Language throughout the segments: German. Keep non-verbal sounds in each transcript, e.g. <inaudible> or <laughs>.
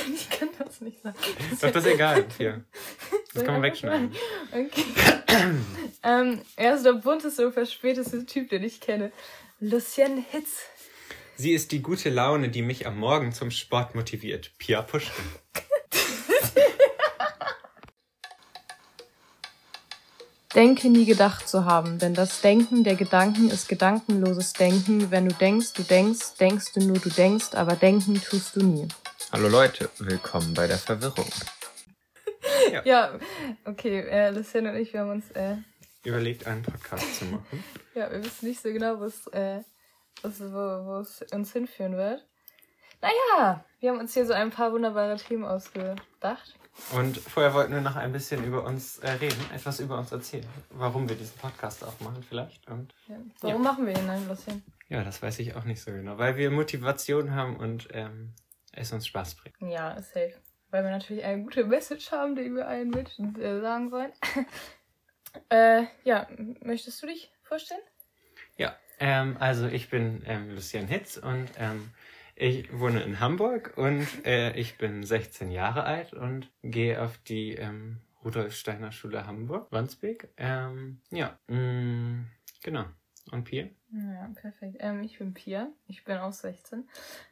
<laughs> ich kann das nicht sagen. Ist doch das egal. Hier. Das kann man wegschneiden. Okay. <clears throat> ähm, er ist der bunteste und verspäteste Typ, den ich kenne. Lucien Hitz. Sie ist die gute Laune, die mich am Morgen zum Sport motiviert. Pia Puschkin. <laughs> Denke nie gedacht zu haben, denn das Denken der Gedanken ist gedankenloses Denken. Wenn du denkst, du denkst, denkst du nur, du denkst, aber denken tust du nie. Hallo Leute, willkommen bei der Verwirrung. Ja, ja okay, äh, Lucien und ich, wir haben uns äh, überlegt, einen Podcast zu machen. ja, wir wissen nicht so genau, was, äh, was, wo, wo es uns hinführen wird. Naja, wir haben uns hier so ein paar wunderbare Themen ausgedacht. Und vorher wollten wir noch ein bisschen über uns äh, reden, etwas über uns erzählen, warum wir diesen Podcast auch machen vielleicht. Und, ja. Warum ja. machen wir ihn ein bisschen? Ja, das weiß ich auch nicht so genau, weil wir Motivation haben und ähm, es uns Spaß bringt. Ja, safe. Weil wir natürlich eine gute Message haben, die wir allen Menschen äh, sagen wollen. <laughs> äh, ja, möchtest du dich vorstellen? Ja, ähm, also ich bin ähm, Lucian Hitz und ähm, ich wohne in Hamburg und äh, ich bin 16 Jahre alt und gehe auf die ähm, Rudolf Steiner Schule Hamburg, Wandsbek. Ähm, ja, mh, mm, genau. Und Pia? Ja, perfekt. Ähm, ich bin Pia. Ich bin auch 16.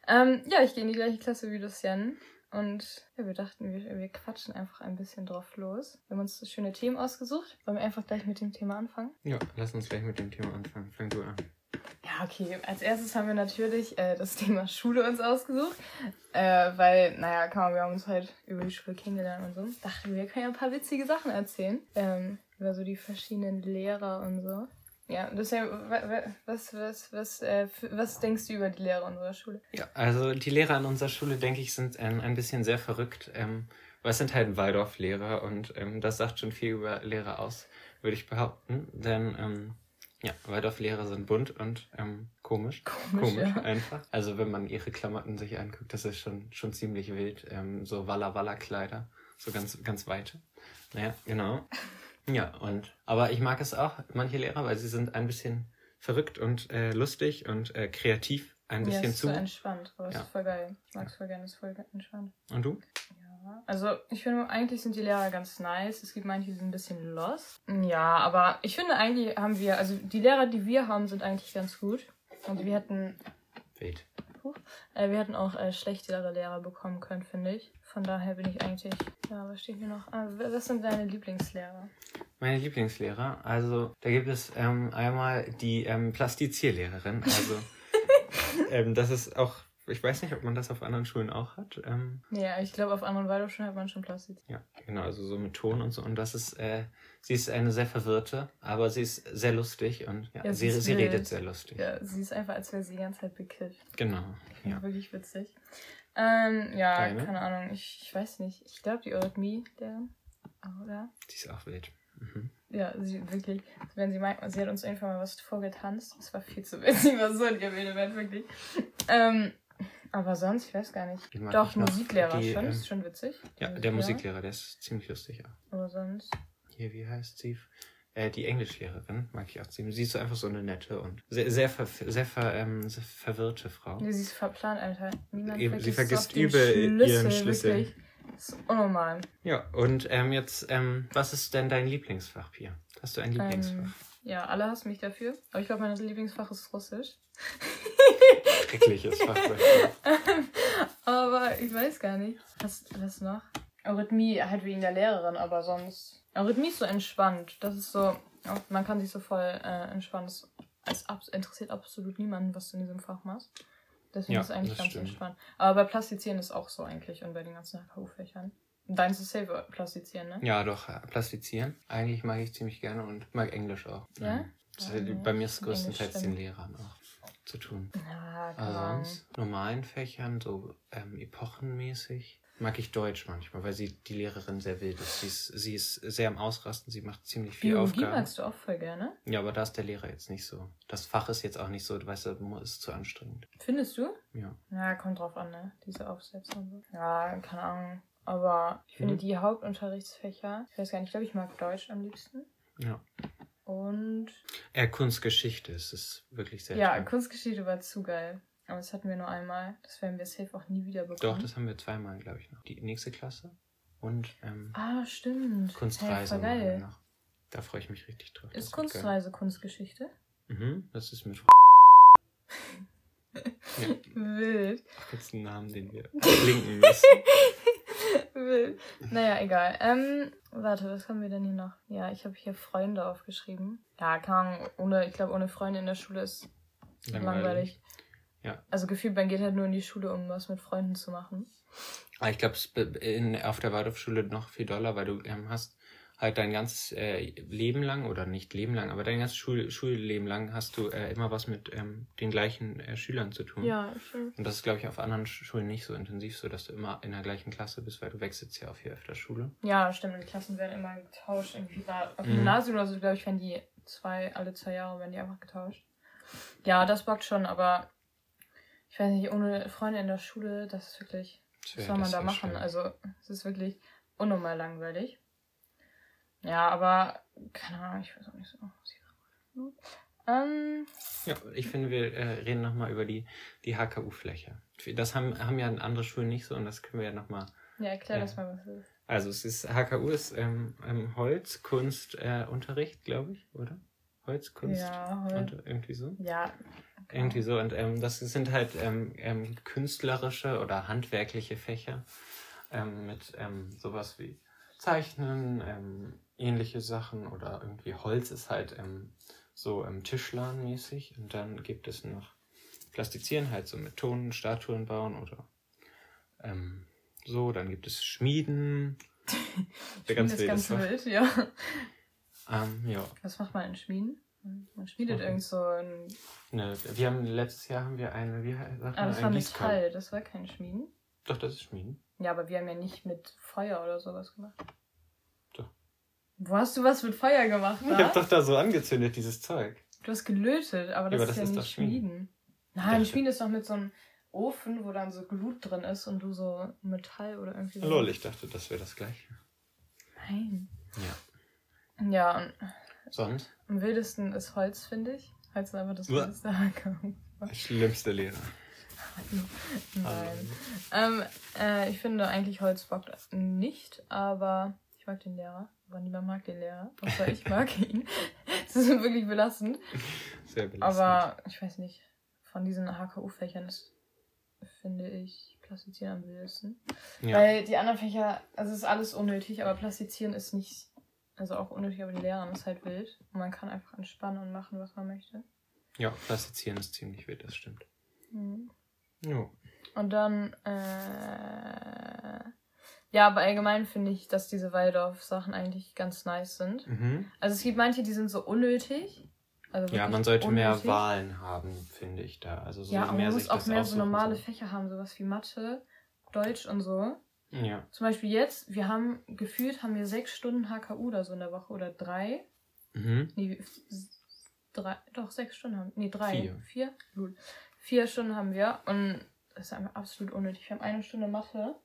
Ähm, ja, ich gehe in die gleiche Klasse wie Lucian. Und ja, wir dachten, wir, wir quatschen einfach ein bisschen drauf los. Wir haben uns schöne Themen ausgesucht. Wollen wir einfach gleich mit dem Thema anfangen? Ja, lass uns gleich mit dem Thema anfangen. Fang du an. Ja, okay. Als erstes haben wir natürlich äh, das Thema Schule uns ausgesucht. Äh, weil, naja, kann wir haben uns halt über die Schule kennengelernt und so. Dachten wir, können ja ein paar witzige Sachen erzählen. Ähm, über so die verschiedenen Lehrer und so. Ja, deswegen, was, was, was, äh, was denkst du über die Lehrer unserer Schule? Ja, also die Lehrer an unserer Schule, denke ich, sind ähm, ein bisschen sehr verrückt. Ähm, weil es sind halt Waldorf-Lehrer und ähm, das sagt schon viel über Lehrer aus, würde ich behaupten. Denn ähm, ja, Waldorf-Lehrer sind bunt und ähm, komisch. Komisch, komisch ja. einfach. Also wenn man ihre Klamotten sich anguckt, das ist schon, schon ziemlich wild. Ähm, so Walla-Walla-Kleider, so ganz, ganz weite. Naja, genau. Ja, und aber ich mag es auch, manche Lehrer, weil sie sind ein bisschen verrückt und äh, lustig und äh, kreativ. Ein bisschen ja, ist zu. so entspannt, aber ja. ist voll geil. Ich mag es voll gerne, ist voll entspannt. Und du? Also ich finde, eigentlich sind die Lehrer ganz nice. Es gibt manche, die sind ein bisschen lost. Ja, aber ich finde, eigentlich haben wir, also die Lehrer, die wir haben, sind eigentlich ganz gut. Und wir hätten. Wait. Äh, wir hätten auch äh, schlechtere Lehrer bekommen können, finde ich. Von daher bin ich eigentlich. Ja, was steht hier noch? Ah, was sind deine Lieblingslehrer? Meine Lieblingslehrer? Also, da gibt es ähm, einmal die ähm, Plastizierlehrerin. Also, <laughs> ähm, das ist auch ich weiß nicht, ob man das auf anderen Schulen auch hat. Ähm, ja, ich glaube, auf anderen Waldorfschulen hat man schon Plastik. Ja, genau, also so mit Ton und so. Und das ist, äh, sie ist eine sehr verwirrte, aber sie ist sehr lustig und ja, ja sie, sie, sie redet sehr lustig. Ja, sie ist einfach, als wäre sie die ganze Zeit bekifft. Genau. Ja. Wirklich witzig. Ähm, ja, Deine? keine Ahnung, ich, ich weiß nicht. Ich glaube, die Eurythmie, deren, oder? Die ist auch wild. Mhm. Ja, sie wirklich, wenn sie meint, sie hat uns irgendwann mal was vorgetanzt. Das war viel zu witzig, <laughs> was so in ihr Rede wirklich. Ähm, aber sonst, ich weiß gar nicht. Doch, Musiklehrer die, schon, ähm, ist schon witzig. Ja, der Musiklehrer, der ist ziemlich lustig. Ja. Aber sonst. Hier, wie heißt sie? Äh, die Englischlehrerin mag ich auch ziemlich. Sie ist so einfach so eine nette und sehr, sehr, ver, sehr, ver, ähm, sehr verwirrte Frau. Ja, sie ist verplant, Alter. Niemand Eben, sie vergisst übel ihren Schlüssel. Wirklich. Das ist unnormal. Ja, und ähm, jetzt, ähm, was ist denn dein Lieblingsfach, Pia? Hast du ein ähm, Lieblingsfach? ja, alle hassen mich dafür. Aber ich glaube, mein Lieblingsfach ist Russisch. Schreckliches Fach. <laughs> aber ich weiß gar nicht. Was, was noch? Eurythmie halt wegen der Lehrerin, aber sonst. Eurythmie ist so entspannt. Das ist so. Man kann sich so voll äh, entspannen. Es interessiert absolut niemanden, was du in diesem Fach machst. Deswegen ja, ist es eigentlich ganz stimmt. entspannt. Aber bei Plastizieren ist auch so eigentlich und bei den ganzen HU-Fächern. Deins ist safe Plastizieren, ne? Ja, doch, Plastizieren. Eigentlich mag ich ziemlich gerne und mag Englisch auch. Ja? ja bei mir ist es größtenteils den Lehrern auch zu tun. Ja, Aber sonst normalen Fächern, so ähm, epochenmäßig, mag ich Deutsch manchmal, weil sie die Lehrerin sehr wild ist. Sie ist, sie ist sehr am Ausrasten, sie macht ziemlich viel Biologie Aufgaben. magst du auch voll gerne? Ja, aber da ist der Lehrer jetzt nicht so. Das Fach ist jetzt auch nicht so, du weißt du, ist zu anstrengend. Findest du? Ja. Ja, kommt drauf an, ne? Diese Aufsätze und so. Ja, keine Ahnung. Aber ich finde mhm. die Hauptunterrichtsfächer, ich weiß gar nicht, ich glaube, ich mag Deutsch am liebsten. Ja. Und. Ja, Kunstgeschichte, es ist wirklich sehr Ja, toll. Kunstgeschichte war zu geil. Aber das hatten wir nur einmal. Das werden wir safe auch nie wieder bekommen. Doch, das haben wir zweimal, glaube ich, noch. Die nächste Klasse und ähm, Ah, stimmt. Kunstreise Hey, geil. noch. Da freue ich mich richtig drauf. Ist Das. Kunstreise Kunstgeschichte? Mhm, das ist mit <laughs> ja, Wild. kurz einen Namen, den wir blinken müssen. <laughs> Wild. Naja, egal. Ähm, warte, was haben wir denn hier noch? Ja, ich habe hier Freunde aufgeschrieben. Ja, Ahnung, ohne, ich glaube, ohne Freunde in der Schule ist langweilig. Ja. Also gefühlt, man geht halt nur in die Schule, um was mit Freunden zu machen. Aber ich glaube, auf der Waldorfschule noch viel doller, weil du ähm, hast halt dein ganzes äh, Leben lang, oder nicht Leben lang, aber dein ganzes Schul Schulleben lang hast du äh, immer was mit ähm, den gleichen äh, Schülern zu tun. Ja, stimmt. Und das ist, glaube ich, auf anderen Schulen nicht so intensiv, so dass du immer in der gleichen Klasse bist, weil du wechselst ja auch hier öfter Schule. Ja, stimmt. Und die Klassen werden immer getauscht. Irgendwie war auf dem Mhm. Gymnasium oder so, glaube ich, werden die zwei, alle zwei Jahre werden die einfach getauscht. Ja, das bockt schon, aber ich weiß nicht, ohne Freunde in der Schule, das ist wirklich, was soll man da machen? schön. Also, es ist wirklich unnormal langweilig. Ja, aber, keine Ahnung, ich weiß auch nicht so. was ich sagen wollte. Ähm, Ja, ich finde, wir äh, reden nochmal über die, die HKU-Fläche. Das haben, haben ja andere Schulen nicht so und das können wir ja nochmal. ja, erklär Ja. das mal, was es ist. Also es ist HKU ist ähm, ähm, Holz, Kunst, äh, Unterricht, glaube ich, oder? Holz, Kunst, Ja, halt. und irgendwie so. Ja. Irgendwie so. Und ähm, das sind halt ähm, ähm, künstlerische oder handwerkliche Fächer ähm, mit ähm, sowas wie Zeichnen, ähnliche Sachen oder irgendwie Holz ist halt so ähm, Tischlermäßig. Und dann gibt es noch Plastizieren, halt so mit Ton, Statuen bauen oder ähm, so. Dann gibt es Schmieden. <laughs> Der ganz wilde ganz wild, ja. Ähm, ja. Was macht man in Schmieden? Man schmiedet Okay. irgend so ein. Ne, wir haben letztes Jahr haben wir eine, wie man, Ah, das ein war Gießkann. Metall, das war kein Schmieden. Doch, das ist Schmieden. Ja, aber wir haben ja nicht mit Feuer oder sowas gemacht. Doch. Wo hast du was mit Feuer gemacht? Ich hab doch da so angezündet, dieses Zeug. Du hast gelötet, aber das aber ist das ja ist nicht Schmieden. Schmieden. Nein. Schmieden ist doch mit so einem Ofen, wo dann so Glut drin ist und du so Metall oder irgendwie so. Lol, ich dachte, das wäre das gleiche. Nein. Ja. Ja, und Sonst? am wildesten ist Holz, finde ich. Holz ist einfach das Uah. wildeste HKU. Schlimmste Lehrer. <laughs> Nein. Ähm, äh, ich finde eigentlich Holz bockt nicht, aber ich mag den Lehrer. Aber niemand mag den Lehrer. Außer ich mag <laughs> ihn. Das ist wirklich belastend. Sehr belastend. Aber ich weiß nicht, von diesen HKU-Fächern ist, finde ich, Plastizieren am wildesten. ja. Weil die anderen Fächer, also es ist alles unnötig, aber Plastizieren ist nicht, also auch unnötig, aber die Lehrerin ist halt wild. Und man kann einfach entspannen und machen, was man möchte. ja, Plastizieren ist ziemlich wild, das stimmt. Mhm. Jo. Und dann, äh, ja, aber allgemein finde ich, dass diese Waldorf-Sachen eigentlich ganz nice sind. Mhm. Also es gibt manche, die sind so unnötig. Also Ja, man sollte mehr unnötig. Wahlen haben, finde ich da. Also so Ja, aber man muss auch das mehr so normale. Fächer haben, sowas wie Mathe, Deutsch und so. Ja. Zum Beispiel jetzt, wir haben gefühlt, haben wir sechs Stunden HKU oder so in der Woche oder drei. Mhm. Nee, drei, doch, sechs Stunden haben Nee, drei. Vier. Vier? Lul. Vier Stunden haben wir und das ist einfach absolut unnötig. Wir haben eine Stunde Mathe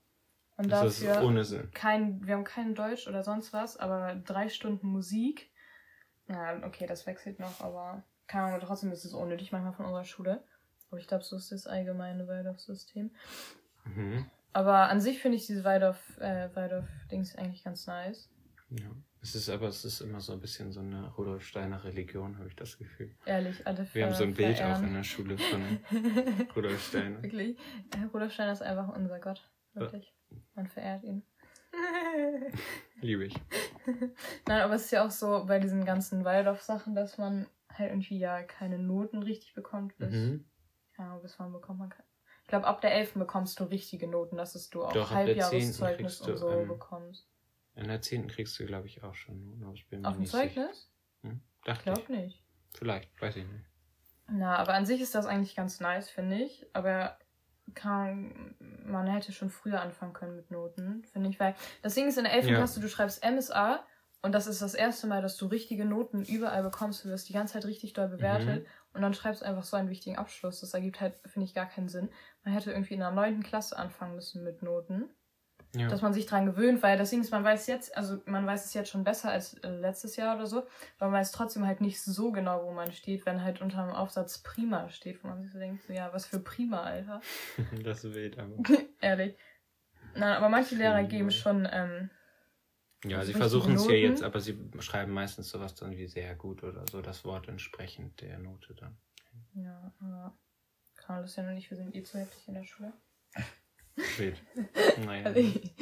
und Das ist dafür ohne Sinn. kein, wir haben kein Deutsch oder sonst was, aber drei Stunden Musik. Ja, okay, das wechselt noch, aber keine Ahnung, trotzdem ist es unnötig manchmal von unserer Schule. Aber ich glaube, so ist das allgemeine Waldorf-System. Mhm. Aber an sich finde ich diese äh, Waldorf-Dings eigentlich ganz nice. Ja. Es ist aber, es ist immer so ein bisschen so eine Rudolf Steiner Religion, habe ich das Gefühl. Ehrlich, alle Wir haben so ein Bild auch in der Schule von <laughs> Rudolf Steiner. Wirklich. Äh, Rudolf Steiner ist einfach unser Gott. Wirklich. Man verehrt ihn. <laughs> Liebe ich. <laughs> Nein, aber es ist ja auch so bei diesen ganzen Waldorf-Sachen, dass man halt irgendwie ja keine Noten richtig bekommt. Bis, Mhm. ja, bis wann bekommt man keine. Ich glaube, ab der 11. bekommst du richtige Noten, dass es du auch Doch, ab der 10. Halbjahreszeugnis und du, so ähm, bekommst. In der 10. kriegst du, glaube ich, auch schon. Noten, aber ich bin Auf dem. Zeugnis? Hm? Ich Dachte glaube ich. nicht. Vielleicht, weiß ich nicht. Na, aber an sich ist das eigentlich ganz nice, finde ich. Aber kann, man hätte schon früher anfangen können mit Noten, finde ich. Weil das Ding ist, in der 11. Ja. Klasse, du schreibst MSA und das ist das erste Mal, dass du richtige Noten überall bekommst. Du wirst die ganze Zeit richtig doll bewertet Mhm. Und dann schreibst du einfach so einen wichtigen Abschluss. Das ergibt halt, finde ich, gar keinen Sinn. Man hätte irgendwie in der 9. Klasse anfangen müssen mit Noten. Ja. dass man sich dran gewöhnt, weil das Ding ist, man weiß jetzt, also man weiß es jetzt schon besser als äh, letztes Jahr oder so, aber man weiß trotzdem halt nicht so genau, wo man steht, wenn halt unter dem Aufsatz Prima steht, wo man sich so denkt, so, ja, was für Prima, Alter. <laughs> das wild, aber. <laughs> Ehrlich. Nein, aber manche Lehrer geben schon, ähm, Ja, sie versuchen es ja jetzt, aber sie schreiben meistens sowas dann wie sehr gut oder so, das Wort entsprechend der Note dann. ja, aber kann das ja noch nicht, wir sind eh zu heftig in der Schule. Wild. <laughs> Naja. Also ich,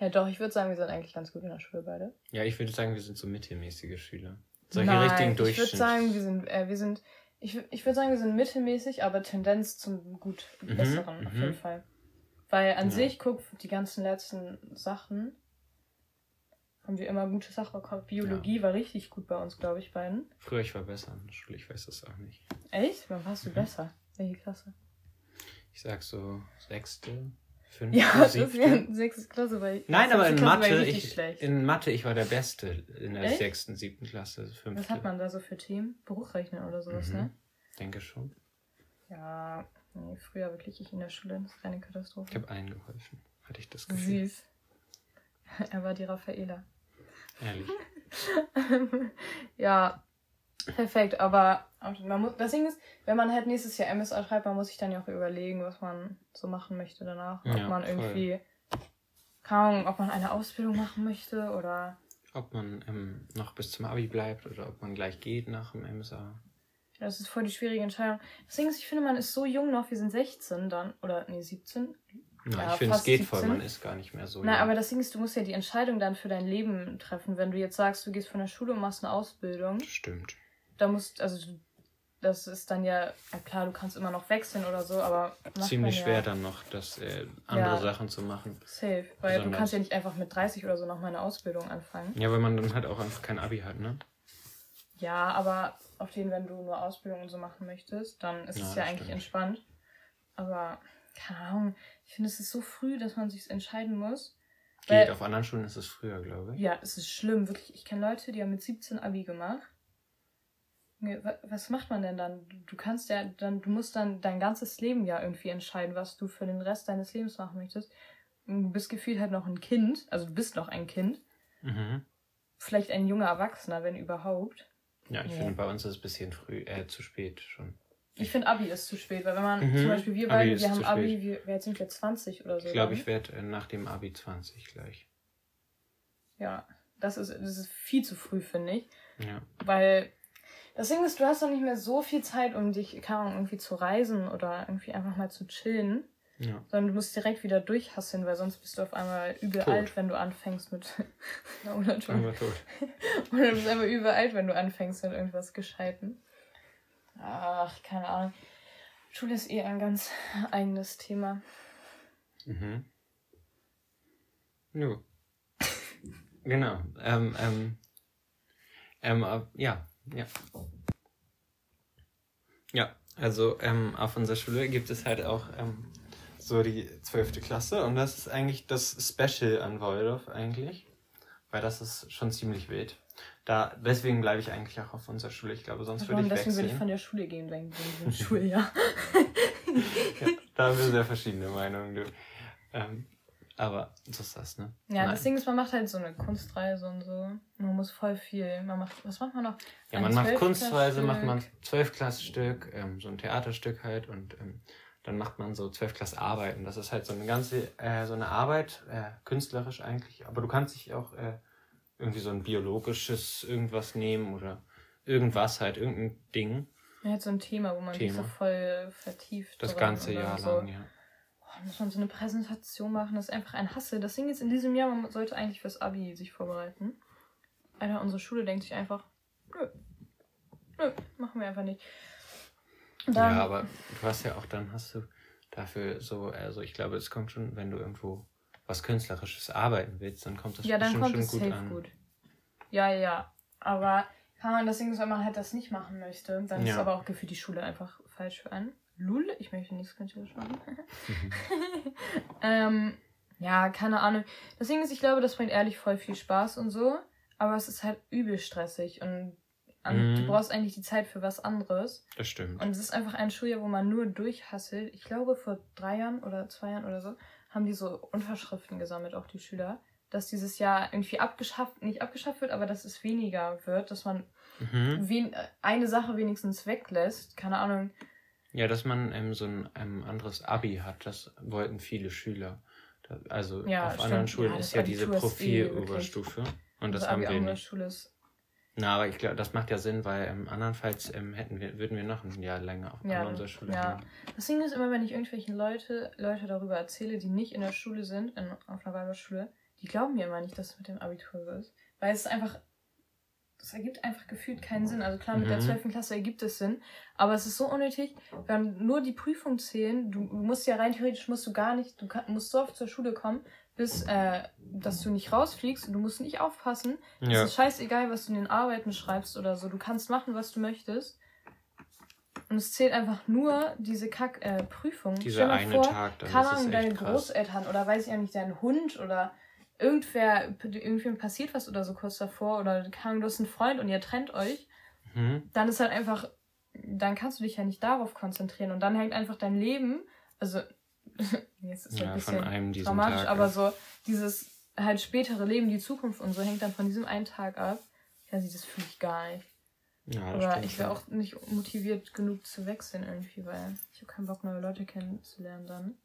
ja doch, ich würde sagen, wir sind eigentlich ganz gut in der Schule beide. Ja, ich würde sagen, wir sind so mittelmäßige Schüler. Solche Nein, richtigen ich würde Durchschnitt. sagen, wir sind, äh, wir sind, ich, ich würde sagen, wir sind mittelmäßig, aber Tendenz zum gut Mhm, besseren auf mhm. jeden Fall. Weil an Ja. sich, guck, die ganzen letzten Sachen haben wir immer gute Sachen bekommen. Biologie war richtig gut bei uns, glaube ich, beiden. Früher, ich war besser in der Schule, ich weiß das auch nicht. Echt? Wann warst du Mhm. besser? Welche Klasse? Ich sag so sechste, fünfte, Ja, das siebte. wäre sechste Klasse, weil Nein, aber in Klasse war Mathe, ich, schlecht. in Mathe, ich war der Beste in der Echt? sechsten, siebten Klasse, fünfte. Was hat man da so für Themen? Berufsrechnen oder sowas, Mhm. ne? Denke schon. Ja, nee, früher wirklich ich in der Schule, das ist eine Katastrophe. Ich habe allen geholfen, hatte ich das Gefühl. Süß. <laughs> Er war die Raffaela. Ehrlich. <laughs> ja, perfekt. Aber man muss, das Ding ist, wenn man halt nächstes Jahr MSA schreibt, man muss sich dann ja auch überlegen, was man so machen möchte danach. Ja, ob man voll. irgendwie, keine Ahnung, ob man eine Ausbildung machen möchte oder. Ob man ähm, noch bis zum Abi bleibt oder ob man gleich geht nach dem MSA. Das ist voll die schwierige Entscheidung. Das Ding ist, ich finde, man ist so jung noch, wir sind 16 dann, oder nee, 17. Na, Ja, ich finde, es geht voll, 17. man ist gar nicht mehr so. Na, aber das Ding ist, du musst ja die Entscheidung dann für dein Leben treffen. Wenn du jetzt sagst, du gehst von der Schule und machst eine Ausbildung, Stimmt. da musst, also das ist dann ja, ja klar, du kannst immer noch wechseln oder so, aber Ziemlich schwer ja dann noch, das äh, andere. Sachen zu machen. Safe, weil du kannst ja nicht einfach mit 30 oder so noch mal eine Ausbildung anfangen. Ja, weil man dann halt auch einfach kein Abi hat, ne? Ja, aber auf den, wenn du nur Ausbildung und so machen möchtest, dann ist es ja eigentlich stimmt. entspannt. Aber, keine Ahnung, ich finde, es ist so früh, dass man sich entscheiden muss. Geht. Auf anderen Schulen ist es früher, glaube ich. Ja, es ist schlimm, wirklich. Ich kenne Leute, die haben mit 17 Abi gemacht. Was macht man denn dann? Du kannst ja dann, du musst dann dein ganzes Leben ja irgendwie entscheiden, was du für den Rest deines Lebens machen möchtest. Du bist gefühlt halt noch ein Kind, also du bist noch ein Kind, Mhm. vielleicht ein junger Erwachsener, wenn überhaupt. Ja, ich Ja. finde, bei uns ist es ein bisschen früh, äh, zu spät schon. Ich finde Abi ist zu spät, weil wenn man Mhm, zum Beispiel wir beide, wir haben Abi, wir, jetzt sind wir 20 oder so. Ich glaube, dann. ich werde äh, nach dem Abi 20 gleich. Ja, das ist, das ist viel zu früh, finde ich. Ja. Weil das Ding ist, du hast doch nicht mehr so viel Zeit, um dich, keine Ahnung, irgendwie zu reisen oder irgendwie einfach mal zu chillen. Ja. Sondern du musst direkt wieder durchhasseln, weil sonst bist du auf einmal übel Tot. alt, wenn du anfängst mit. <laughs> Na, oder, tot. <laughs> oder du bist einfach übel alt, wenn du anfängst mit irgendwas Gescheiten. Ach, keine Ahnung. Schule ist eh ein ganz eigenes Thema. Mhm. Jo. <laughs> genau. Ähm, ähm, ähm, äh, ja, ja. Ja, also ähm, auf unserer Schule gibt es halt auch ähm, so die zwölfte Klasse und das ist eigentlich das Special an Waldorf eigentlich, weil das ist schon ziemlich wild. Da, deswegen bleibe ich eigentlich auch auf unserer Schule. Ich glaube, sonst würde Warum? ich Deswegen würde ich von der Schule gehen, wegen wegen dem Schuljahr. Ja, <laughs> da haben wir sehr verschiedene Meinungen, du. Ähm, aber so ist das, ne? Ja, Nein. das Ding ist, man macht halt so eine Kunstreise und so. Man muss voll viel. Man macht, was macht man noch? Ja, Ein man macht. Kunstweise, macht man Zwölfklassstück, ähm, so ein Theaterstück halt und ähm, dann macht man so Zwölfklassarbeiten. Das ist halt so eine ganze, äh, so eine Arbeit, äh, künstlerisch eigentlich, aber du kannst dich auch äh, irgendwie so ein biologisches irgendwas nehmen oder irgendwas halt, irgendein Ding, Ja, halt so ein Thema, wo man sich so Thema. voll vertieft. das ganze Jahr so. lang, ja. Muss man so eine Präsentation machen, das ist einfach ein Hassel. Das Ding ist, in diesem Jahr, man sollte eigentlich fürs Abi sich vorbereiten. Alter, unsere Schule denkt sich einfach, nö, nö, machen wir einfach nicht. Dann, ja, aber du hast ja auch, dann hast du dafür so, also ich glaube, es kommt schon, wenn du irgendwo was Künstlerisches arbeiten willst, dann kommt das ja, dann bestimmt kommt schon es gut safe an. gut. Ja, ja, ja. Aber kann man das Ding ist, wenn man halt das nicht machen möchte, dann ist Ja. aber auch gefühlt die Schule einfach falsch für einen. Lul, ich möchte nichts künstlerisch machen. <laughs> ähm, ja, keine Ahnung. Das Ding ist, ich glaube, das bringt ehrlich voll viel Spaß und so, aber es ist halt übel stressig und an, Mhm. du brauchst eigentlich die Zeit für was anderes. Das stimmt. Und es ist einfach ein Schuljahr, wo man nur durchhasselt. Ich glaube, vor drei Jahren oder zwei Jahren oder so haben die so Unterschriften gesammelt, auch die Schüler, dass dieses Jahr irgendwie abgeschafft, nicht abgeschafft wird, aber dass es weniger wird, dass man Mhm. wen, eine Sache wenigstens weglässt. Keine Ahnung. Ja, dass man ähm, so ein ähm, anderes Abi hat, das wollten viele Schüler. Also Ja, auf stimmt. anderen Schulen Ja, ist ja diese Abitur ist eh Profil-Oberstufe. und das Also haben Abi wir nicht. Schule ist. Na, aber ich glaube, das macht ja Sinn, weil ähm, andernfalls ähm, hätten wir, würden wir noch ein Jahr länger auf Ja, unserer Schule ja. hängen. Das Ding ist immer, wenn ich irgendwelchen Leute, Leute darüber erzähle, die nicht in der Schule sind, in, auf einer Waldorfschule, die glauben mir immer nicht, dass es mit dem Abitur so ist. Weil es ist einfach, das ergibt einfach gefühlt keinen Sinn. Also klar, mit der Mhm. 12. Klasse ergibt es Sinn, aber es ist so unnötig, wenn nur die Prüfungen zählen, du, musst ja rein theoretisch, musst du gar nicht, du kann, musst so oft zur Schule kommen, bis, äh, dass du nicht rausfliegst und du musst nicht aufpassen. Ja, Es ist scheißegal, was du in den Arbeiten schreibst oder so. Du kannst machen, was du möchtest. Und es zählt einfach nur diese Kack-Prüfung. dieser eine Tag, dann keine ist echt deine krass. Großeltern oder weiß ich ja nicht, dein Hund oder irgendwer, irgendwem passiert was oder so kurz davor oder Ahnung, du hast einen Freund und ihr trennt euch, Mhm. dann ist halt einfach, dann kannst du dich ja nicht darauf konzentrieren und dann hängt einfach dein Leben, also <laughs> jetzt ist es ein Ja, bisschen von einem diesen dramatisch, Tag. aber ab. so dieses halt spätere Leben, die Zukunft und so hängt dann von diesem einen Tag ab. Ja, sie das fühle ich gar nicht. ja, das Aber stimmt ich wäre auch nicht motiviert genug zu wechseln irgendwie, weil ich habe keinen Bock, neue Leute kennenzulernen dann.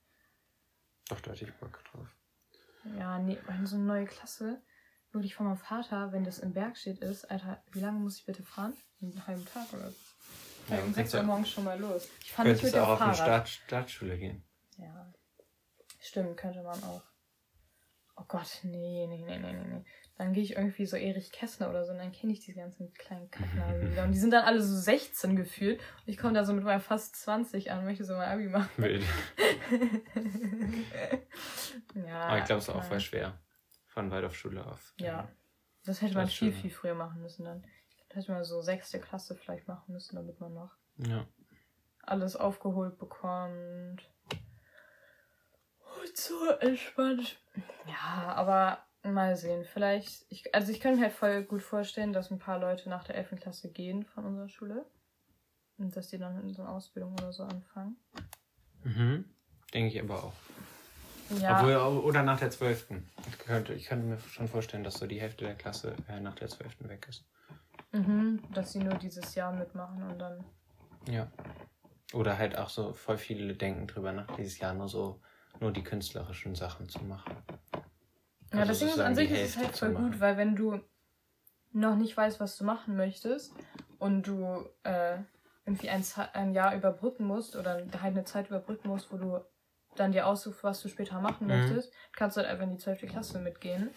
Doch, da hätte ich Bock drauf. Ja, nee, so eine neue Klasse, wirklich von meinem Vater, wenn das im Bergstedt ist, Alter, wie lange muss ich bitte fahren? Einen halben Tag oder so. Ja, Ja, um 6 kannst Uhr morgens schon mal los. Ich fahre nicht mit dem auch auf eine Fahrrad. Start Startschule gehen. Ja. Stimmt, könnte man auch. Oh Gott, nee, nee, nee, nee, nee, nee. Dann gehe ich irgendwie so Erich Kästner oder so und dann kenne ich die ganzen kleinen Kacknasen wieder. Und die sind dann alle so 16 gefühlt. Und ich komme da so mit meiner fast 20 an und möchte so mein Abi machen. Wild. <laughs> ja. Aber ich glaube, es ist auch voll schwer. Von Waldorfschule auf. Ja. Das hätte man viel, viel früher machen müssen dann. Das hätte man so sechste Klasse vielleicht machen müssen, damit man noch Ja. alles aufgeholt bekommt. So entspannt. Ja, aber mal sehen. Vielleicht, ich, also ich könnte mir halt voll gut vorstellen, dass ein paar Leute nach der 11. Klasse gehen von unserer Schule. Und dass die dann in so einer Ausbildung oder so anfangen. Mhm. Denke ich aber auch. Ja, Obwohl, oder nach der 12. Ich könnte, ich könnte mir schon vorstellen, dass so die Hälfte der Klasse äh, nach der 12. weg ist. mhm, dass sie nur dieses Jahr mitmachen und dann. Ja. Oder halt auch so voll viele denken drüber nach, dieses Jahr nur so, nur die künstlerischen Sachen zu machen. Ja, Also das Ding ist, an sich ist es halt voll gut, weil wenn du noch nicht weißt, was du machen möchtest und du äh, irgendwie ein, ein Jahr überbrücken musst oder halt eine Zeit überbrücken musst, wo du dann dir aussuchst, was du später machen Mhm. möchtest, kannst du halt einfach in die 12. Klasse mitgehen.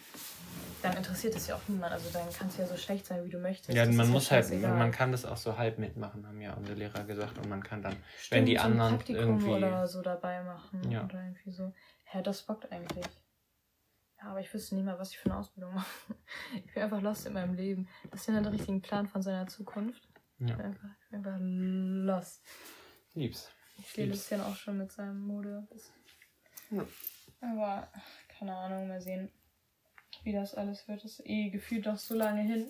Dann interessiert es ja auch niemand. Also dann kannst du ja so schlecht sein, wie du möchtest. Ja, Das man muss halt, scheißegal. man kann das auch so halb mitmachen, haben ja unsere Lehrer gesagt. Und man kann dann, Stimmt, wenn die so anderen Praktikum irgendwie. oder so dabei machen. Ja. Oder irgendwie so. Ja, das bockt eigentlich. Ja, aber ich wüsste nicht mal, was ich für eine Ausbildung <laughs> mache. Ich bin einfach lost in meinem Leben. Das ist ja einen richtigen Plan von seiner Zukunft. Ich Ja, bin einfach, ich bin einfach lost. lieb's. Ich sehe Lieb's. Lucian auch schon mit seinem Mode. Das- Ja. Aber keine Ahnung, mal sehen, wie das alles wird. Das ist eh gefühlt noch so lange hin.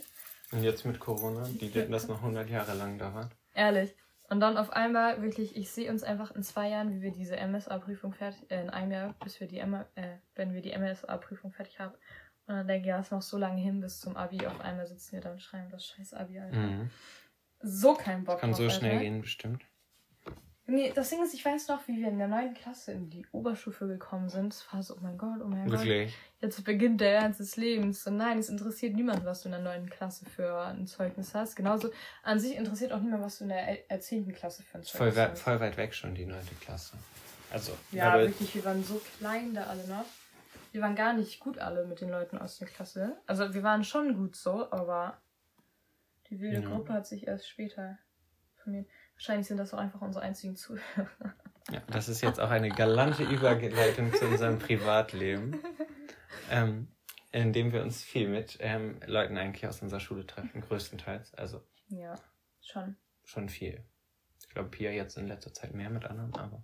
Und jetzt mit Corona, die das noch 100 Jahre lang dauert. Ehrlich. Und dann auf einmal wirklich, ich sehe uns einfach in zwei Jahren, wie wir diese MSA-Prüfung fertig, äh, in einem Jahr, bis wir die M äh, wenn wir die MSA-Prüfung fertig haben. Und dann denke ich, ja, ist noch so lange hin bis zum Abi. Auf einmal sitzen wir da und schreiben das scheiß Abi, Alter. Mhm. So kein Bock Kann drauf, so schnell Alter. gehen, bestimmt. Nee, das Ding ist, ich weiß noch, wie wir in der neunten Klasse in die Oberstufe gekommen sind. Es war so, oh mein Gott, oh mein Gott. Wirklich. Jetzt beginnt der Ernst des Lebens. Und nein, es interessiert niemand, was du in der neunten Klasse für ein Zeugnis hast. Genauso an sich interessiert auch niemand, was du in der el- äh, Klasse für ein Voll, Zeugnis weit- hast. voll weit weg schon, die neunte Klasse. Also, Ja, wirklich, wir waren so klein da alle noch. Wir waren gar nicht gut alle mit den Leuten aus der Klasse. Also wir waren schon gut so, aber die wilde Ja. Gruppe hat sich erst später formiert. Wahrscheinlich sind das auch einfach unsere einzigen Zuhörer. ja, das ist jetzt auch eine galante Überleitung zu unserem Privatleben, ähm, in dem wir uns viel mit ähm, Leuten eigentlich aus unserer Schule treffen, größtenteils. Also Ja, schon. schon viel. Ich glaube, Pia jetzt in letzter Zeit mehr mit anderen, aber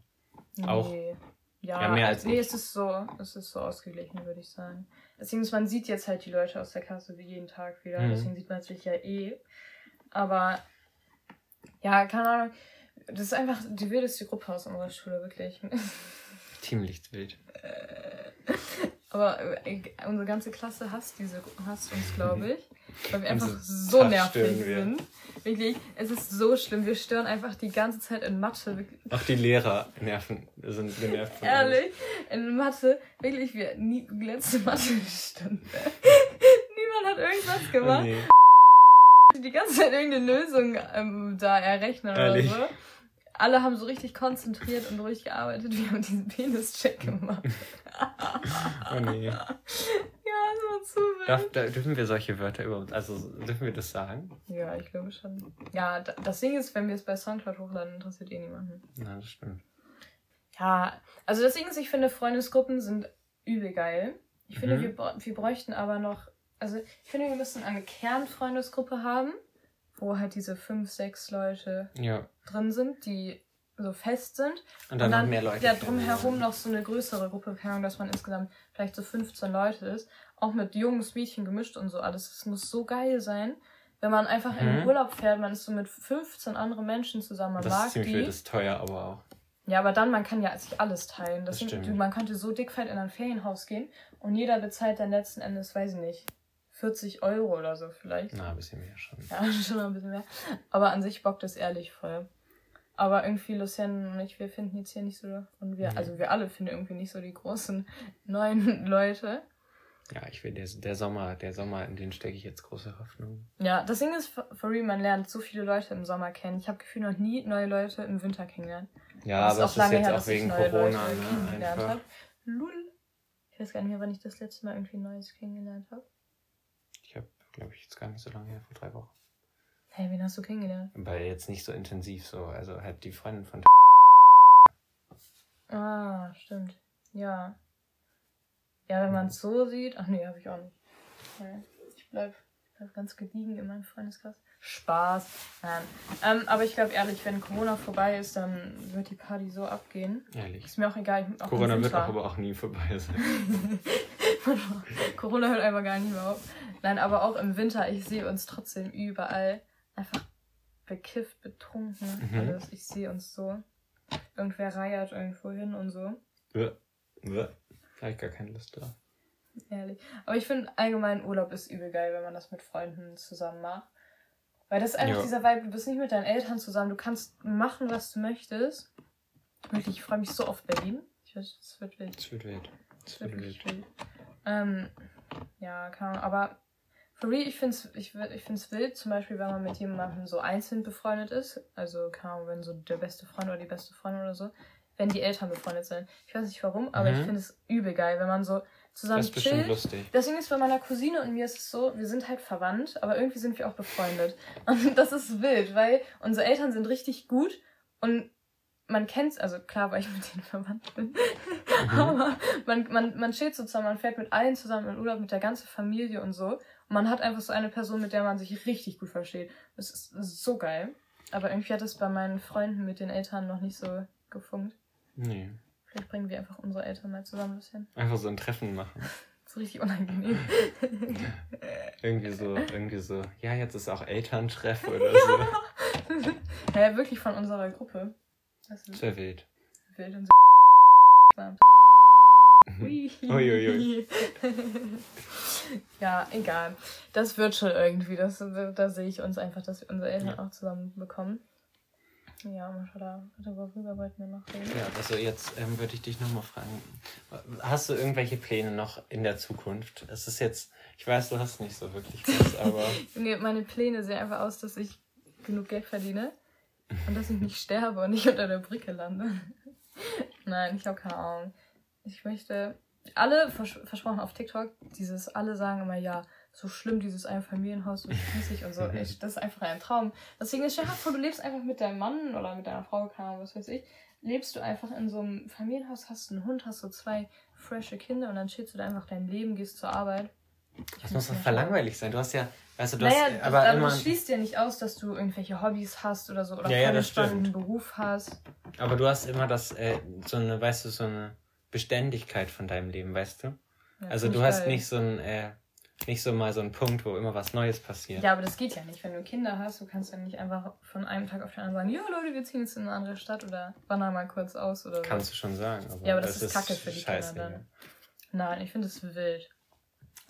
Auch. Nee. Ja, Ja, mehr als nee, ich. es ist so, es ist so ausgeglichen, würde ich sagen. Deswegen, ist- man sieht jetzt halt die Leute aus der Klasse wie jeden Tag wieder. Mhm. Deswegen sieht man sich ja eh. Aber ja, keine Ahnung. Das ist einfach die wildeste Gruppe aus unserer Schule, wirklich. <laughs> Teamlichtbild. <laughs> Aber äh, unsere ganze Klasse hasst, diese, hasst uns, glaube ich. Weil wir einfach so so nervig wir. sind. Wirklich, es ist so schlimm. Wir stören einfach die ganze Zeit in Mathe. <laughs> Auch die Lehrer nerven, sind genervt von uns. Ehrlich, in Mathe, wirklich, wir nie, letzte Mathe-Stunde. Niemand hat irgendwas Oh, gemacht. nee. Die ganze Zeit irgendeine Lösung ähm, da errechnen Ehrlich? oder so. Alle haben so richtig konzentriert und ruhig gearbeitet. Wir haben diesen Penis-Check gemacht. <laughs> Oh nee. Ja, das war zu wild. Darf, da, dürfen wir solche Wörter überhaupt, also dürfen wir das sagen? Ja, ich glaube schon. Ja, da- das Ding ist, wenn wir es bei Soundcloud hochladen, interessiert eh niemanden. Na, das stimmt. Ja, also das Ding ist, ich finde, Freundesgruppen sind übel geil. Ich finde, Mhm. wir, wir bräuchten aber noch, also ich finde, wir müssen eine Kernfreundesgruppe haben, wo halt diese fünf, sechs Leute Ja. drin sind, die so fest sind. Und dann, noch mehr Leute. Ja, drumherum noch so eine größere Gruppe, keine Ahnung, dass man insgesamt vielleicht so 15 Leute ist. Auch mit Jungs, Mädchen gemischt und so alles. Das muss so geil sein. Wenn man einfach in den Mhm. Urlaub fährt, man ist so mit 15 anderen Menschen zusammen, man Das mag ist ziemlich die. wild, das ist teuer, aber auch. Ja, aber dann, man kann ja sich alles teilen. Das Das sind, stimmt. man könnte so dickfett in ein Ferienhaus gehen und jeder bezahlt dann letzten Endes, weiß ich nicht, 40 Euro oder so vielleicht. Na, ein bisschen mehr schon. Ja, <laughs> schon ein bisschen mehr. Aber an sich bockt es ehrlich voll. Aber irgendwie Lucienne und ich, wir finden jetzt hier nicht so, und wir, Mhm. also wir alle finden irgendwie nicht so die großen <laughs> neuen <laughs> Leute. Ja, ich will, der, der Sommer, der Sommer, in den stecke ich jetzt große Hoffnung. Ja, das Ding ist, for real, man lernt so viele Leute im Sommer kennen. Ich habe Gefühl, noch nie neue Leute im Winter kennengelernt. Ja, Das aber es ist jetzt auch wegen Corona, ne? Einfach. Lul. Ich weiß gar nicht mehr, wann ich das letzte Mal irgendwie Neues kennengelernt habe. Glaube ich, jetzt gar nicht so lange her, vor drei Wochen. Hey, wen hast du kennengelernt? Aber jetzt nicht so intensiv so. Also halt die Freundin von Ah, stimmt. Ja. Ja, wenn man es so sieht. Ach nee, habe ich auch nicht. Ich bleib, bleib ganz gediegen in meinem Freundeskreis. Spaß. Nein. Ähm, aber ich glaube ehrlich, wenn Corona vorbei ist, dann wird die Party so abgehen. Ehrlich. Ist mir auch egal. Ich, auch Corona wird auch aber auch nie vorbei sein. <laughs> <laughs> Corona hört einfach gar nicht mehr auf. Nein, aber auch im Winter, ich sehe uns trotzdem überall einfach bekifft, betrunken. Mhm. Alles. Ich sehe uns so. Irgendwer reiert irgendwo hin und so. Bäh. Bäh. Da hab ich gar keine Lust drauf. Ehrlich. Aber ich finde allgemein Urlaub ist übel geil, wenn man das mit Freunden zusammen macht. Weil das ist einfach Ja. dieser Vibe, du bist nicht mit deinen Eltern zusammen, du kannst machen, was du möchtest. Wirklich, ich freue mich so auf Berlin. Ich weiß, es wird wild. Das wird wild. Das Es wird wild. wild. Ähm, ja, keine Ahnung, aber for real, ich finde es ich, ich find's wild, zum Beispiel, wenn man mit jemandem so einzeln befreundet ist. Also, keine Ahnung, wenn so der beste Freund oder die beste Freundin oder so. Wenn die Eltern befreundet sind. Ich weiß nicht warum, aber ich Mhm. finde es übel geil, wenn man so zusammen Das ist bestimmt chillt. lustig. Deswegen ist bei meiner Cousine und mir ist es so, wir sind halt verwandt, aber irgendwie sind wir auch befreundet. <laughs> Und das ist wild, weil unsere Eltern sind richtig gut und man kennt's, also klar, weil ich mit denen <laughs> verwandt bin. Mhm. Aber man, man, man chillt so zusammen, man fährt mit allen zusammen in Urlaub, mit der ganzen Familie und so. Und man hat einfach so eine Person, mit der man sich richtig gut versteht. Das ist, das ist so geil. Aber irgendwie hat es bei meinen Freunden mit den Eltern noch nicht so gefunkt. Nee. Vielleicht bringen wir einfach unsere Eltern mal zusammen ein bisschen. Einfach so ein Treffen machen. <laughs> Das ist richtig unangenehm. <laughs> Irgendwie so, irgendwie so. Ja, jetzt ist auch Elterntreff oder so. ja, wirklich von unserer Gruppe. Das ist wäre wild. wild und so. Ui. Uiuiui. <laughs> ja, egal. Das wird schon irgendwie. Das, da sehe ich uns einfach, dass wir unsere Eltern Ja. auch zusammen bekommen. Ja, Maschallah. Worüber wollten wir noch reden? Ja, also jetzt ähm, würde ich dich nochmal fragen. Hast du irgendwelche Pläne noch in der Zukunft? Es ist jetzt, ich weiß, du hast nicht so wirklich was, aber <laughs> Junge, meine Pläne sehen einfach aus, dass ich genug Geld verdiene und dass ich nicht sterbe und nicht unter der Brücke lande. <laughs> Nein, ich habe keine Ahnung. Ich möchte. Alle vers versprochen auf TikTok, dieses, alle sagen immer, ja, so schlimm, dieses Einfamilienhaus, so spießig und so. <laughs> Ich, das ist einfach ein Traum. Deswegen ist, stell vor, du lebst einfach mit deinem Mann oder mit deiner Frau, keine Ahnung, was weiß ich. Lebst du einfach in so einem Familienhaus, hast einen Hund, hast so zwei frische Kinder und dann chillst du da einfach dein Leben, gehst zur Arbeit. Das muss doch ja verlangweilig sein. Du hast ja, weißt du, du naja, hast aber aber das schließt ja nicht aus, dass du irgendwelche Hobbys hast oder so oder Ja, ja, das stimmt. Beruf hast. aber du hast immer das, äh, so eine, weißt du, so eine Beständigkeit von deinem Leben, weißt du? Ja, Also du hast geil. nicht so ein, äh, nicht so mal so ein Punkt, wo immer was Neues passiert. Ja, aber das geht ja nicht. Wenn du Kinder hast, du kannst ja nicht einfach von einem Tag auf den anderen sagen, ja Leute, wir ziehen jetzt in eine andere Stadt oder wandern mal kurz aus oder so. Kannst du schon sagen. Aber ja, aber das, ist Kacke für die scheiße, Kinder dann. Nein, ich finde es wild.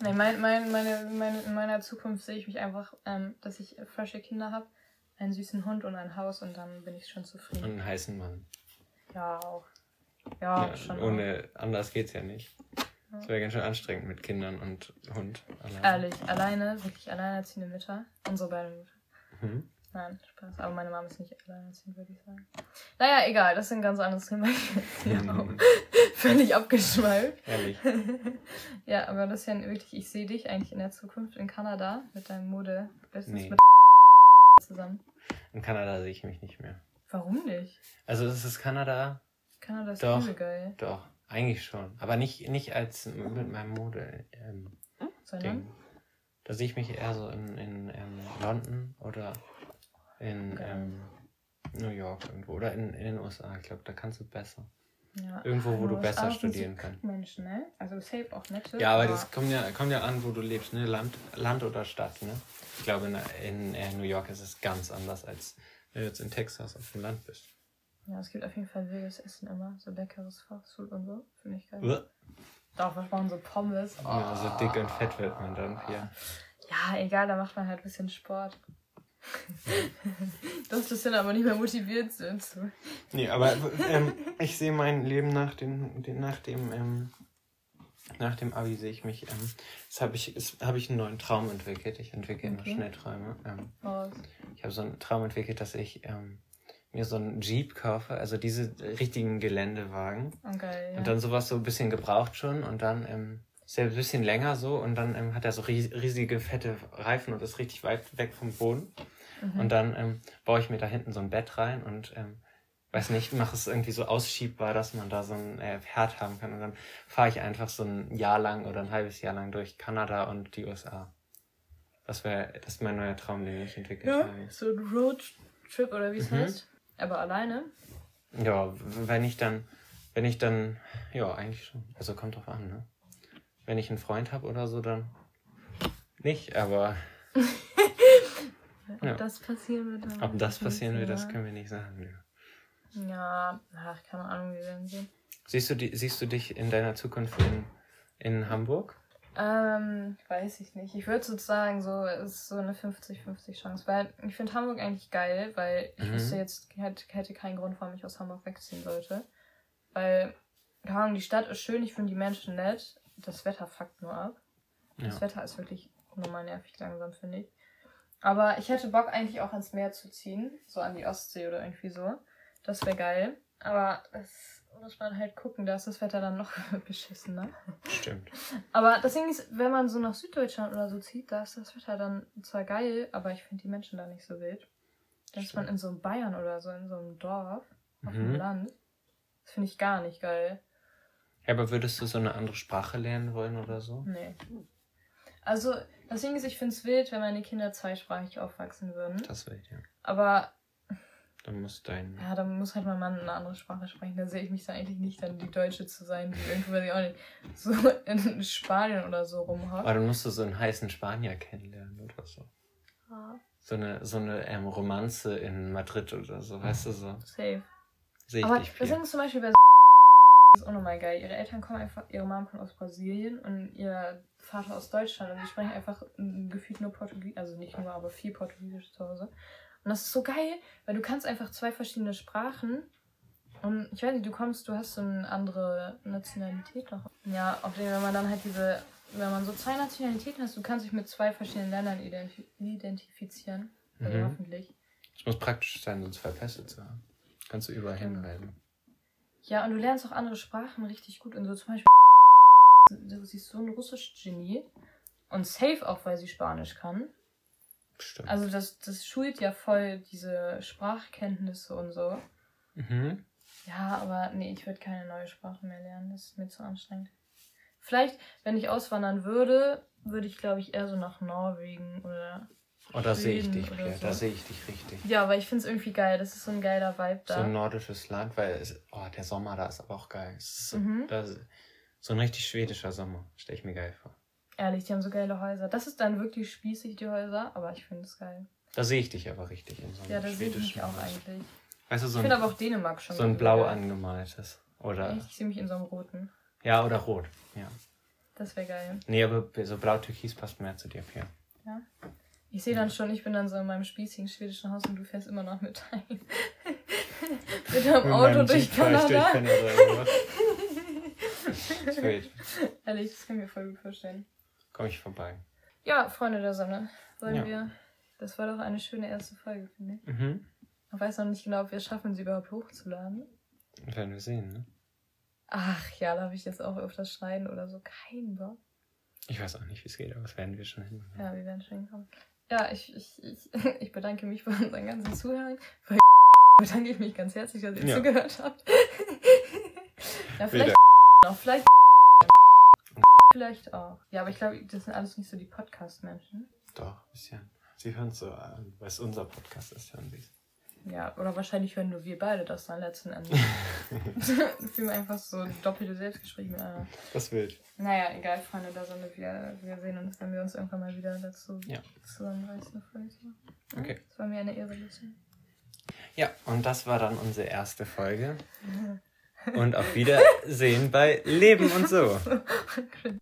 Nee, mein, mein, meine, meine, in meiner Zukunft sehe ich mich einfach, ähm, dass ich frische Kinder habe, einen süßen Hund und ein Haus und dann bin ich schon zufrieden. Und einen heißen Mann. Ja, auch. Ja, Ja, schon. ohne, anders geht's ja nicht. Das wäre ganz schön anstrengend mit Kindern und Hund. Allein. Ehrlich, alleine, wirklich alleinerziehende Mütter. Unsere beiden Mütter. Mhm. Nein, Spaß. Aber meine Mama ist nicht alleinerziehend, würde ich sagen. Naja, egal, das ist ein ganz anderes Thema. <laughs> völlig abgeschweift. Ehrlich. <laughs> ja, aber das ist ja wirklich, ich sehe dich eigentlich in der Zukunft in Kanada mit deinem Mode-Business Nee. mit <laughs> zusammen. In Kanada sehe ich mich nicht mehr. Warum nicht? Also es ist Kanada, Kanada ist Doch. geil. doch, eigentlich schon. Aber nicht, nicht als mit meinem Mode. Ähm, Sondern? Ding. Da sehe ich mich eher so in, in ähm, London oder in Geil. ähm, New York irgendwo oder in, in den USA. Ich glaube, da kannst du besser. Ja. Irgendwo, wo du Aber besser studieren kannst. Menschen, ne? Also safe auch nette. Ja, aber das kommt ja, kommt ja an, wo du lebst, ne? Land, Land oder Stadt, ne? Ich glaube, in, in äh, New York ist es ganz anders, als wenn du jetzt in Texas auf dem Land bist. Ja, es gibt auf jeden Fall wildes Essen immer. So leckeres Fastfood und so. Finde ich geil. Uah. Doch, was machen so Pommes? Oh. Ja, so dick und fett wird man dann hier. Ja, egal, da macht man halt ein bisschen Sport. <laughs> Dass das dann aber nicht mehr motiviert sind. Nee, aber ähm, ich sehe mein Leben nach dem, nach dem, ähm, nach dem Abi sehe ich mich, ähm, das habe ich, habe ich einen neuen Traum entwickelt. Ich entwickle immer Okay. schnell Träume. Ähm, Was? ich habe so einen Traum entwickelt, dass ich ähm, mir so einen Jeep kaufe, also diese richtigen Geländewagen. Geil, ja. Und dann sowas so ein bisschen gebraucht schon und dann ähm, ist er ein bisschen länger so und dann ähm, hat er so ries riesige, fette Reifen und ist richtig weit weg vom Boden. Mhm. Und dann ähm, baue ich mir da hinten so ein Bett rein und ähm, weiß nicht, mache es irgendwie so ausschiebbar, dass man da so ein äh, Herd haben kann. Und dann fahre ich einfach so ein Jahr lang oder ein halbes Jahr lang durch Kanada und die USA. Das wäre, das ist mein neuer Traum, den ich entwickelt ja, habe. so ein Roadtrip oder wie es Mhm. heißt. Aber alleine. Ja, wenn ich dann, wenn ich dann, ja, eigentlich schon. Also kommt drauf an, ne? Wenn ich einen Freund habe oder so, dann nicht, aber Ob <laughs> Ja. das passieren wird. dann ob das passieren wird, das können wir nicht sagen. Ja. Ja, ach, keine Ahnung, wie werden sehen. Siehst du, die, siehst du dich in deiner Zukunft in, in Hamburg? Ähm, weiß ich nicht. Ich würde sozusagen so, es ist so eine 50-50 Chance, weil ich finde Hamburg eigentlich geil, weil ich Mhm. wüsste jetzt, hätte, hätte keinen Grund, warum ich aus Hamburg wegziehen sollte. Weil, keine Ahnung, die Stadt ist schön, ich finde die Menschen nett, das Wetter fuckt nur ab. Das Ja. Wetter ist wirklich normal nervig langsam, finde ich. Aber ich hätte Bock eigentlich auch ans Meer zu ziehen, so an die Ostsee oder irgendwie so. Das wäre geil. Aber das muss man halt gucken, da ist das Wetter dann noch <laughs> beschissener. Stimmt. Aber das Ding ist, wenn man so nach Süddeutschland oder so zieht, da ist das Wetter dann zwar geil, aber ich finde die Menschen da nicht so wild. Da ist man in so einem Bayern oder so, in so einem Dorf, auf dem Mhm. Land. Das finde ich gar nicht geil. Ja, aber würdest du so eine andere Sprache lernen wollen oder so? Nee. Also, das Ding ist, ich finde es wild, wenn meine Kinder zweisprachig aufwachsen würden. Das will ich, ja. Aber Dann muss dein. ja, dann muss halt mein Mann eine andere Sprache sprechen. Da sehe ich mich da eigentlich nicht, dann die Deutsche zu sein, die irgendwie, weiß ich auch nicht, so in Spanien oder so rumhockt. Aber dann musst du so einen heißen Spanier kennenlernen oder so. So eine, so eine ähm, Romanze in Madrid oder so, weißt du so. Safe. Sehe ich Aber das viel. Ding ist zum Beispiel bei ist auch nochmal geil. Ihre Eltern kommen einfach, ihre Mom kommt aus Brasilien und ihr Vater aus Deutschland und die sprechen einfach gefühlt nur Portugiesisch, also nicht nur, aber viel Portugiesisch zu Hause. Und das ist so geil, weil du kannst einfach zwei verschiedene Sprachen und ich weiß nicht, du kommst, du hast so eine andere Nationalität noch. Ja, auf den, wenn man dann halt diese, wenn man so zwei Nationalitäten hast, du kannst dich mit zwei verschiedenen Ländern identi identifizieren. Also Mhm. hoffentlich. Es muss praktisch sein, so zwei Pässe zu haben. Kannst du überall hinreisen. Ja, und du lernst auch andere Sprachen richtig gut. Und so zum Beispiel, du siehst so ein russisch Genie. Und safe auch, weil sie Spanisch kann. Stimmt. Also das, das schult ja voll diese Sprachkenntnisse und so. mhm. Ja, aber nee, ich würde keine neue Sprache mehr lernen. Das ist mir zu anstrengend. Vielleicht, wenn ich auswandern würde, würde ich, glaube ich, eher so nach Norwegen oder. Oh, da sehe ich dich, Pierre. so. Da sehe ich dich richtig. Ja, aber ich finde es irgendwie geil. Das ist so ein geiler Vibe So da. ein nordisches Land, weil es, oh, der Sommer da ist aber auch geil. So, Mhm. das, so ein richtig schwedischer Sommer. Stelle ich mir geil vor. Ehrlich, die haben so geile Häuser. Das ist dann wirklich spießig, die Häuser, aber ich finde es geil. Da sehe ich dich aber richtig in so einem Ja, da sehe ich mich auch eigentlich. Weißt du, so Ich finde aber auch Dänemark schon so ein geil. blau angemaltes. Oder? Ich sehe mich in so einem roten. ja, oder rot. Ja. Das wäre geil. Nee, aber so blau-türkis passt mehr zu dir, Pia. Ja. Ich sehe dann schon, ich bin dann so in meinem spießigen schwedischen Haus und du fährst immer noch mit ein. <laughs> mit deinem Auto durch Kanada. Sweet. <laughs> Ehrlich, das kann ich mir voll gut vorstellen. Komm ich vorbei. Ja, Freunde der Sonne. Wollen Ja. wir. Das war doch eine schöne erste Folge, finde ich. Mhm. Ich weiß noch nicht genau, ob wir es schaffen, sie überhaupt hochzuladen. Werden wir sehen, ne? Ach ja, da habe ich jetzt auch öfters schneiden oder so. Kein Bock. Ich weiß auch nicht, wie es geht, aber das werden wir schon hin. Ja, wir werden schon hinkommen. Ja, ich, ich, ich, <laughs> ich bedanke mich bei unseren ganzen Zuhörern. Bei <laughs> bedanke ich mich ganz herzlich, dass ihr Ja. zugehört habt. <laughs> ja, vielleicht noch, vielleicht vielleicht auch. Ja, aber ich glaube, das sind alles nicht so die Podcast-Menschen. Doch, ein bisschen. Sie hören so an, weil es unser Podcast ist, hören Sie es. Ja, oder wahrscheinlich hören nur wir beide das dann letzten Endes. <laughs> Wir einfach so doppelte Selbstgespräche miteinander. Das wild. Naja, egal, Freunde der Sonne, wir, wir sehen uns, wenn wir uns irgendwann mal wieder dazu Ja. zusammenreißen. Ja, Okay. Es war mir eine Ehre, Lucy. Ja, und das war dann unsere erste Folge. <laughs> Und auf Wiedersehen bei Leben und so. <laughs>